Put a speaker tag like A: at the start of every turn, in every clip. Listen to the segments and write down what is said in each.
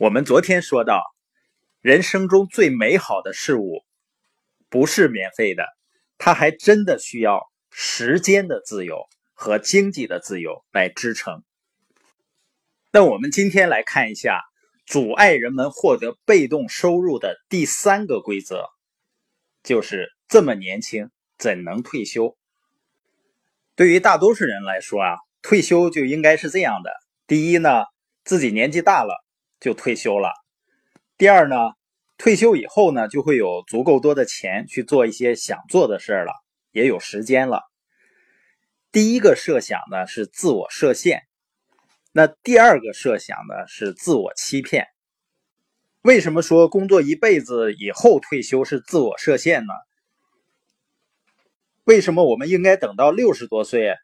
A: 我们昨天说到，人生中最美好的事物不是免费的，它还真的需要时间的自由和经济的自由来支撑。那我们今天来看一下，阻碍人们获得被动收入的第三个规则，就是这么年轻怎能退休？对于大多数人来说啊，退休就应该是这样的：第一呢，自己年纪大了。就退休了。第二呢，退休以后呢，就会有足够多的钱去做一些想做的事了，也有时间了。第一个设想呢是自我设限，那第二个设想呢是自我欺骗。为什么说工作一辈子以后退休是自我设限呢？为什么我们应该等到六十多岁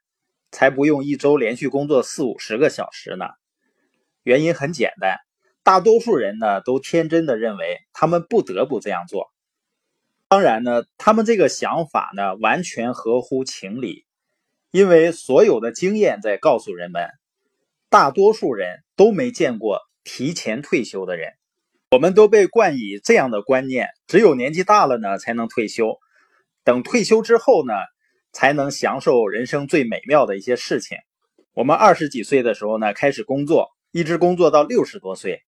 A: 才不用一周连续工作四五十个小时呢？原因很简单。大多数人呢都天真的认为他们不得不这样做，当然呢，他们这个想法呢完全合乎情理，因为所有的经验在告诉人们，大多数人都没见过提前退休的人。我们都被冠以这样的观念：只有年纪大了呢才能退休，等退休之后呢才能享受人生最美妙的一些事情。我们二十几岁的时候呢开始工作，一直工作到六十多岁。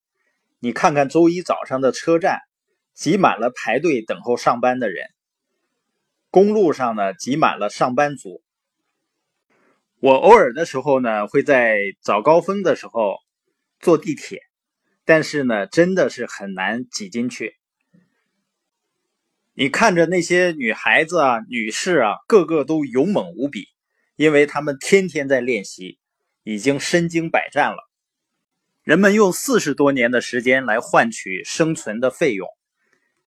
A: 你看看周一早上的车站，挤满了排队等候上班的人；公路上呢，挤满了上班族。我偶尔的时候呢，会在早高峰的时候坐地铁，但是呢，真的是很难挤进去。你看着那些女孩子啊、女士啊，个个都勇猛无比，因为她们天天在练习，已经身经百战了。人们用四十多年的时间来换取生存的费用，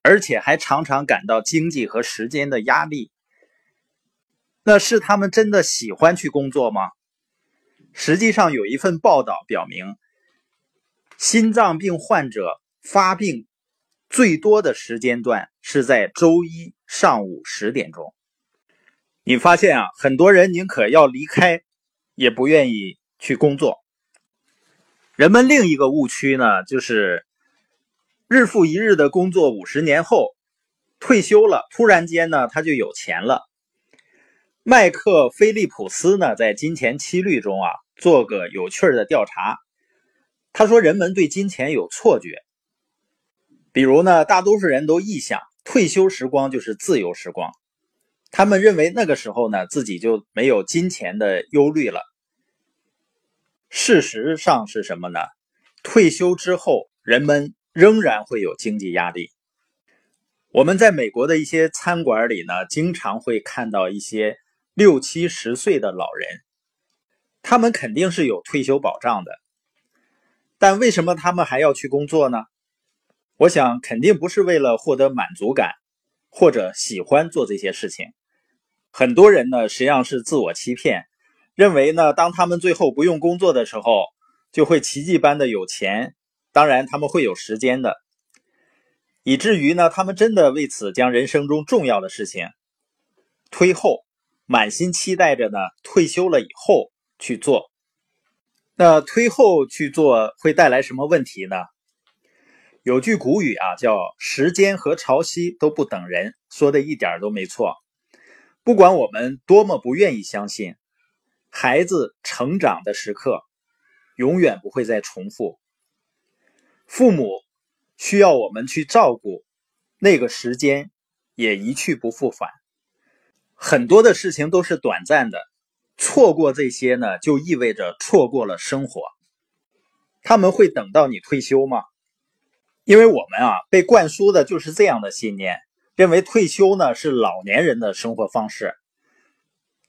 A: 而且还常常感到经济和时间的压力。那是他们真的喜欢去工作吗？实际上，有一份报道表明，心脏病患者发病最多的时间段是在周一上午十点钟。你发现啊，很多人宁可要离开，也不愿意去工作。人们另一个误区呢，就是日复一日的工作，五十年后退休了，突然间呢，他就有钱了。麦克菲利普斯呢，在《金钱七律》中啊，做个有趣的调查。他说，人们对金钱有错觉，比如呢，大多数人都臆想退休时光就是自由时光，他们认为那个时候呢，自己就没有金钱的忧虑了。事实上是什么呢？退休之后，人们仍然会有经济压力。我们在美国的一些餐馆里呢，经常会看到一些六七十岁的老人，他们肯定是有退休保障的，但为什么他们还要去工作呢？我想，肯定不是为了获得满足感，或者喜欢做这些事情。很多人呢，实际上是自我欺骗。认为呢，当他们最后不用工作的时候，就会奇迹般的有钱。当然，他们会有时间的，以至于呢，他们真的为此将人生中重要的事情推后，满心期待着呢，退休了以后去做。那推后去做会带来什么问题呢？有句古语啊，叫“时间和潮汐都不等人”，说的一点都没错。不管我们多么不愿意相信。孩子成长的时刻永远不会再重复，父母需要我们去照顾，那个时间也一去不复返。很多的事情都是短暂的，错过这些呢，就意味着错过了生活。他们会等到你退休吗？因为我们啊，被灌输的就是这样的信念，认为退休呢是老年人的生活方式。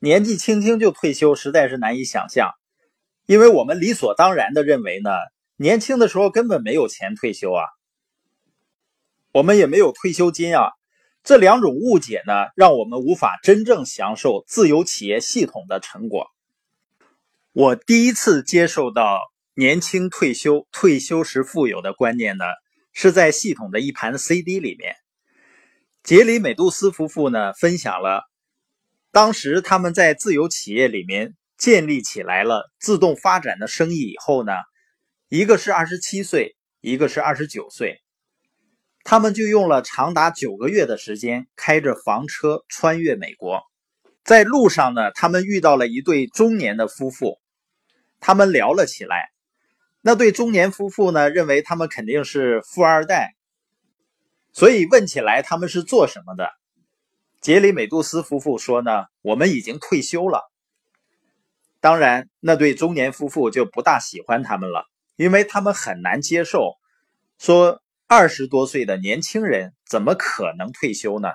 A: 年纪轻轻就退休，实在是难以想象，因为我们理所当然的认为呢，年轻的时候根本没有钱退休啊，我们也没有退休金啊，这两种误解呢，让我们无法真正享受自由企业系统的成果。我第一次接受到年轻退休、退休时富有的观念呢，是在系统的一盘 CD 里面，杰里美杜斯夫妇呢分享了。当时他们在自由企业里面建立起来了自动发展的生意以后呢，一个是二十七岁，一个是二十九岁，他们就用了长达九个月的时间，开着房车穿越美国。在路上呢，他们遇到了一对中年的夫妇，他们聊了起来。那对中年夫妇呢，认为他们肯定是富二代，所以问起来他们是做什么的。杰里美杜斯夫妇说呢，我们已经退休了。当然，那对中年夫妇就不大喜欢他们了，因为他们很难接受，说二十多岁的年轻人怎么可能退休呢？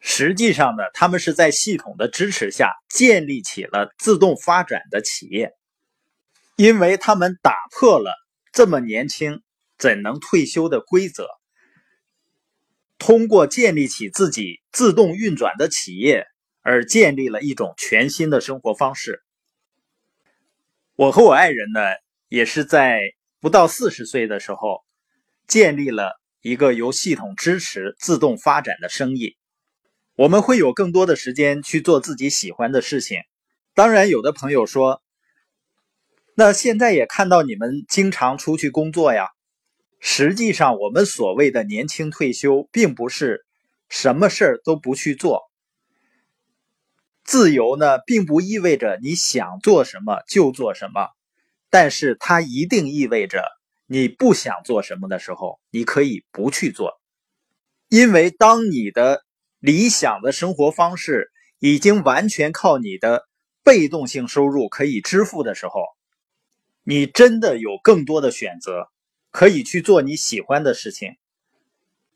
A: 实际上呢，他们是在系统的支持下建立起了自动发展的企业，因为他们打破了这么年轻怎能退休的规则，通过建立起自己自动运转的企业，而建立了一种全新的生活方式。我和我爱人呢，也是在不到四十岁的时候，建立了一个由系统支持自动发展的生意。我们会有更多的时间去做自己喜欢的事情。当然，有的朋友说，那现在也看到你们经常出去工作呀。实际上，我们所谓的年轻退休，并不是什么事儿都不去做。自由呢，并不意味着你想做什么就做什么，但是它一定意味着你不想做什么的时候，你可以不去做。因为当你的理想的生活方式已经完全靠你的被动性收入可以支付的时候，你真的有更多的选择，可以去做你喜欢的事情。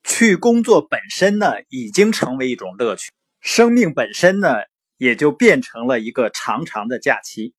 A: 去工作本身呢，已经成为一种乐趣，生命本身呢。也就变成了一个长长的假期。